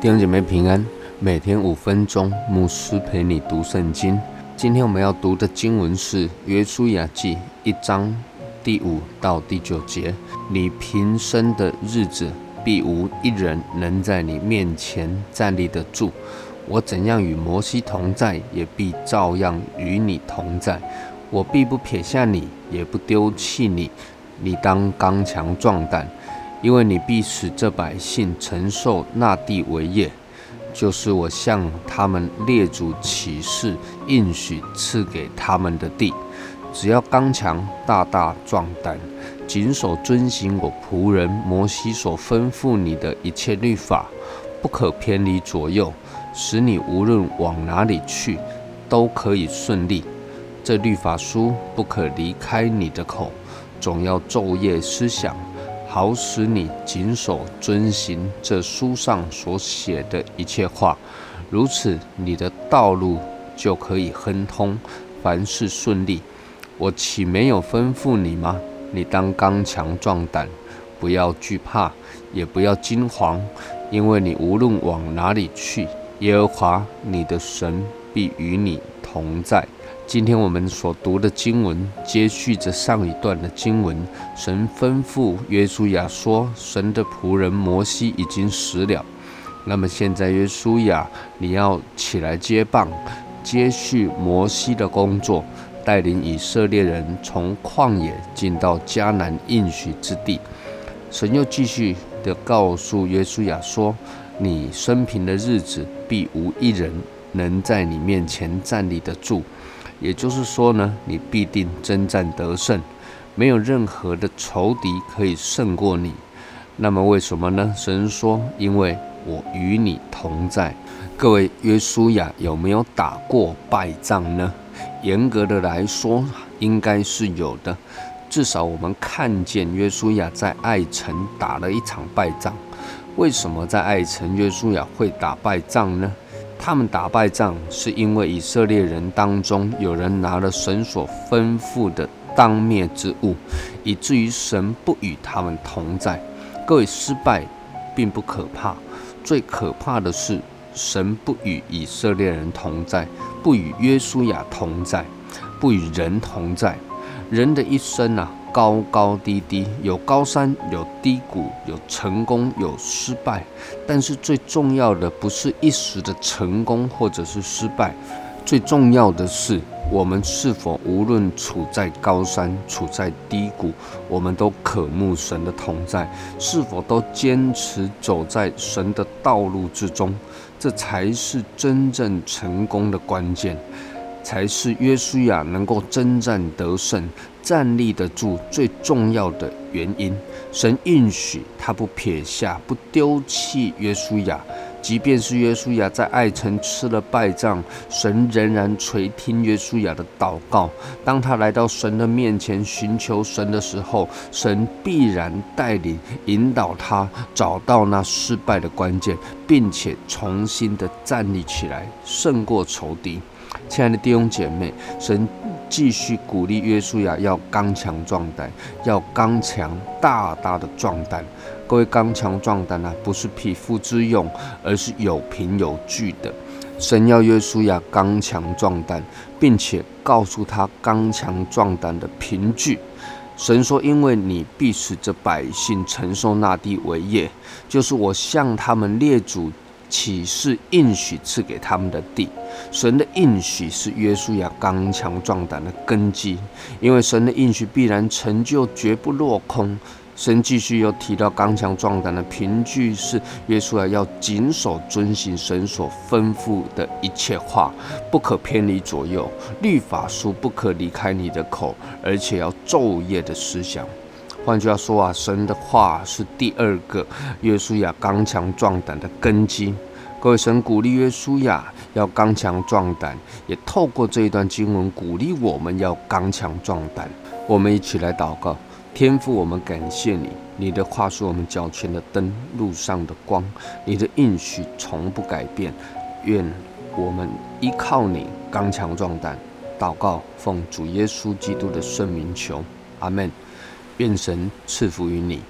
弟兄姐妹平安，每天五分钟，牧师陪你读圣经。今天我们要读的经文是《约书亚记》一章第五到第九节。你平生的日子，必无一人能在你面前站立得住。我怎样与摩西同在，也必照样与你同在。我必不撇下你，也不丢弃你。你当刚强壮胆。因为你必使这百姓承受那地为业，就是我向他们列祖起誓应许赐给他们的地。只要刚强、大大壮胆，谨守遵行我仆人摩西所吩咐你的一切律法，不可偏离左右，使你无论往哪里去，都可以顺利。这律法书不可离开你的口，总要昼夜思想。好使你谨守遵行这书上所写的一切话，如此你的道路就可以亨通，凡事顺利。我岂没有吩咐你吗？你当刚强壮胆，不要惧怕，也不要惊惶，因为你无论往哪里去，耶和华你的神必与你同在。今天我们所读的经文接续着上一段的经文。神吩咐约书亚说：“神的仆人摩西已经死了，那么现在约书亚，你要起来接棒，接续摩西的工作，带领以色列人从旷野进到迦南应许之地。”神又继续的告诉约书亚说：“你生平的日子，必无一人能在你面前站立得住。”也就是说呢，你必定征战得胜，没有任何的仇敌可以胜过你。那么为什么呢？神说：“因为我与你同在。”各位，约书亚有没有打过败仗呢？严格的来说，应该是有的。至少我们看见约书亚在爱城打了一场败仗。为什么在爱城约书亚会打败仗呢？他们打败仗，是因为以色列人当中有人拿了神所吩咐的当灭之物，以至于神不与他们同在。各位，失败并不可怕，最可怕的是神不与以色列人同在，不与约书亚同在，不与人同在。人的一生啊。高高低低，有高山，有低谷，有成功，有失败。但是最重要的不是一时的成功或者是失败，最重要的是我们是否无论处在高山，处在低谷，我们都渴慕神的同在，是否都坚持走在神的道路之中，这才是真正成功的关键。才是约书亚能够征战得胜、站立得住最重要的原因。神应许他不撇下、不丢弃约书亚，即便是约书亚在爱城吃了败仗，神仍然垂听约书亚的祷告。当他来到神的面前寻求神的时候，神必然带领、引导他找到那失败的关键，并且重新的站立起来，胜过仇敌。亲爱的弟兄姐妹，神继续鼓励约书亚要刚强壮胆，要刚强大大的壮胆。各位刚强壮胆啊，不是匹夫之勇，而是有凭有据的。神要约书亚刚强壮胆，并且告诉他刚强壮胆的凭据。神说：“因为你必使这百姓承受那地为业，就是我向他们列祖。”启示应许赐给他们的地，神的应许是约书亚刚强壮胆的根基，因为神的应许必然成就，绝不落空。神继续又提到刚强壮胆的凭据是约书亚要谨守遵行神所吩咐的一切话，不可偏离左右，律法书不可离开你的口，而且要昼夜的思想。换句话说啊，神的话是第二个约书亚刚强壮胆的根基。各位，神鼓励约书亚要刚强壮胆，也透过这一段经文鼓励我们要刚强壮胆。我们一起来祷告：天父，我们感谢你，你的话是我们脚前的灯，路上的光，你的应许从不改变。愿我们依靠你，刚强壮胆。祷告，奉主耶稣基督的圣名求，阿门。愿神赐福于你。